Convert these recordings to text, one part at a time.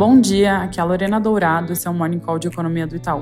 Bom dia, aqui é a Lorena Dourado, esse é o Morning Call de Economia do Itaú.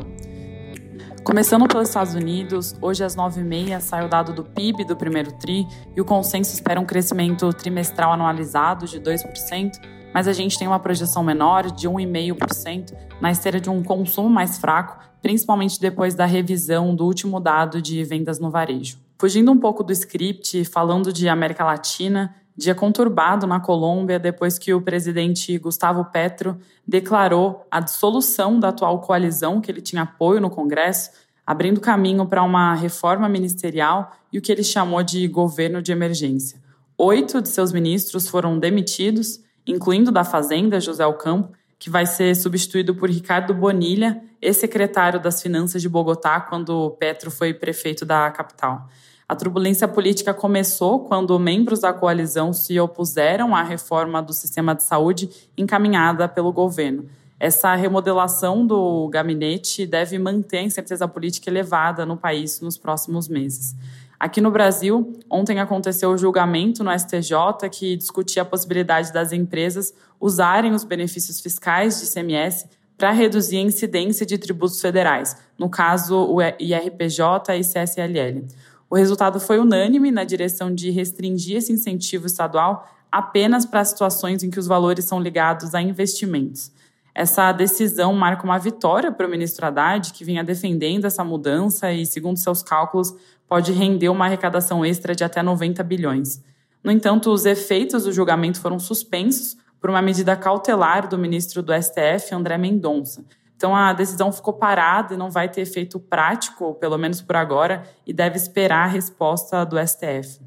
Começando pelos Estados Unidos, hoje às 9h30 sai o dado do PIB do primeiro TRI e o consenso espera um crescimento trimestral anualizado de 2%, mas a gente tem uma projeção menor de 1,5% na esteira de um consumo mais fraco, principalmente depois da revisão do último dado de vendas no varejo. Fugindo um pouco do script, falando de América Latina, dia conturbado na Colômbia depois que o presidente Gustavo Petro declarou a dissolução da atual coalizão que ele tinha apoio no Congresso, abrindo caminho para uma reforma ministerial e o que ele chamou de governo de emergência. Oito de seus ministros foram demitidos, incluindo da Fazenda, José Ocampo, que vai ser substituído por Ricardo Bonilha, ex-secretário das Finanças de Bogotá, quando Petro foi prefeito da capital. A turbulência política começou quando membros da coalizão se opuseram à reforma do sistema de saúde encaminhada pelo governo. Essa remodelação do gabinete deve manter a incerteza política elevada no país nos próximos meses. Aqui no Brasil, ontem aconteceu o julgamento no STJ que discutia a possibilidade das empresas usarem os benefícios fiscais de ICMS para reduzir a incidência de tributos federais, no caso o IRPJ e CSLL. O resultado foi unânime na direção de restringir esse incentivo estadual apenas para situações em que os valores são ligados a investimentos. Essa decisão marca uma vitória para o ministro Haddad, que vinha defendendo essa mudança e, segundo seus cálculos, pode render uma arrecadação extra de até 90 bilhões. No entanto, os efeitos do julgamento foram suspensos por uma medida cautelar do ministro do STF, André Mendonça, então a decisão ficou parada e não vai ter efeito prático, pelo menos por agora, e deve esperar a resposta do STF.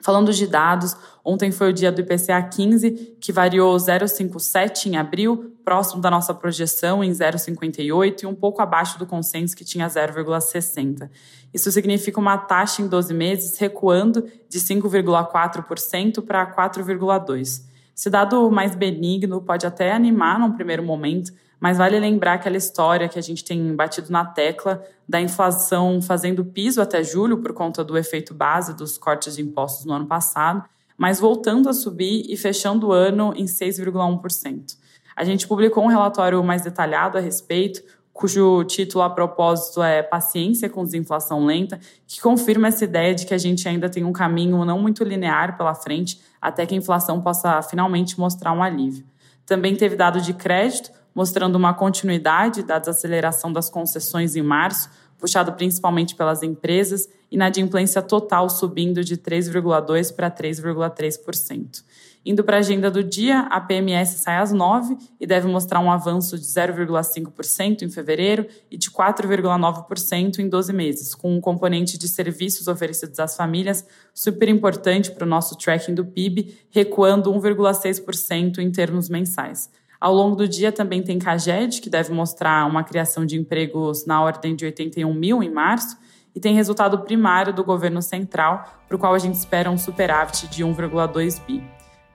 Falando de dados, ontem foi o dia do IPCA 15, que variou 0,57 em abril, próximo da nossa projeção em 0,58 e um pouco abaixo do consenso que tinha 0,60. Isso significa uma taxa em 12 meses recuando de 5,4% para 4,2%. Esse dado mais benigno pode até animar num primeiro momento, mas vale lembrar aquela história que a gente tem batido na tecla da inflação fazendo piso até julho por conta do efeito base dos cortes de impostos no ano passado, mas voltando a subir e fechando o ano em 6,1%. A gente publicou um relatório mais detalhado a respeito, cujo título a propósito é Paciência com Desinflação Lenta, que confirma essa ideia de que a gente ainda tem um caminho não muito linear pela frente até que a inflação possa finalmente mostrar um alívio. Também teve dado de crédito, mostrando uma continuidade da desaceleração das concessões em março, puxado principalmente pelas empresas, e na inadimplência total subindo de 3,2% para 3,3%. Indo para a agenda do dia, a PMS sai às 9 e deve mostrar um avanço de 0,5% em fevereiro e de 4,9% em 12 meses, com um componente de serviços oferecidos às famílias super importante para o nosso tracking do PIB, recuando 1,6% em termos mensais. Ao longo do dia também tem Caged, que deve mostrar uma criação de empregos na ordem de 81 mil em março, e tem resultado primário do governo central, para o qual a gente espera um superávit de 1,2 bi.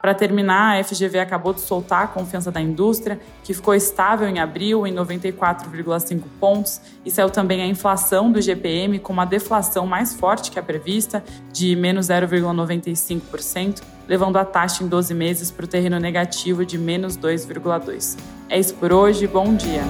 Para terminar, a FGV acabou de soltar a confiança da indústria, que ficou estável em abril em 94,5 pontos, e saiu também a inflação do GPM com uma deflação mais forte que a prevista, de menos 0,95%, levando a taxa em 12 meses para o terreno negativo de menos 2,2%. É isso por hoje, bom dia!